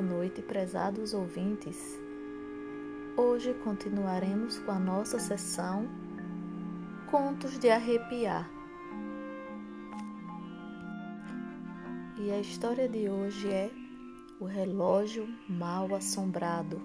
boa noite, prezados ouvintes. Hoje continuaremos com a nossa sessão Contos de Arrepiar. E a história de hoje é O Relógio Mal Assombrado.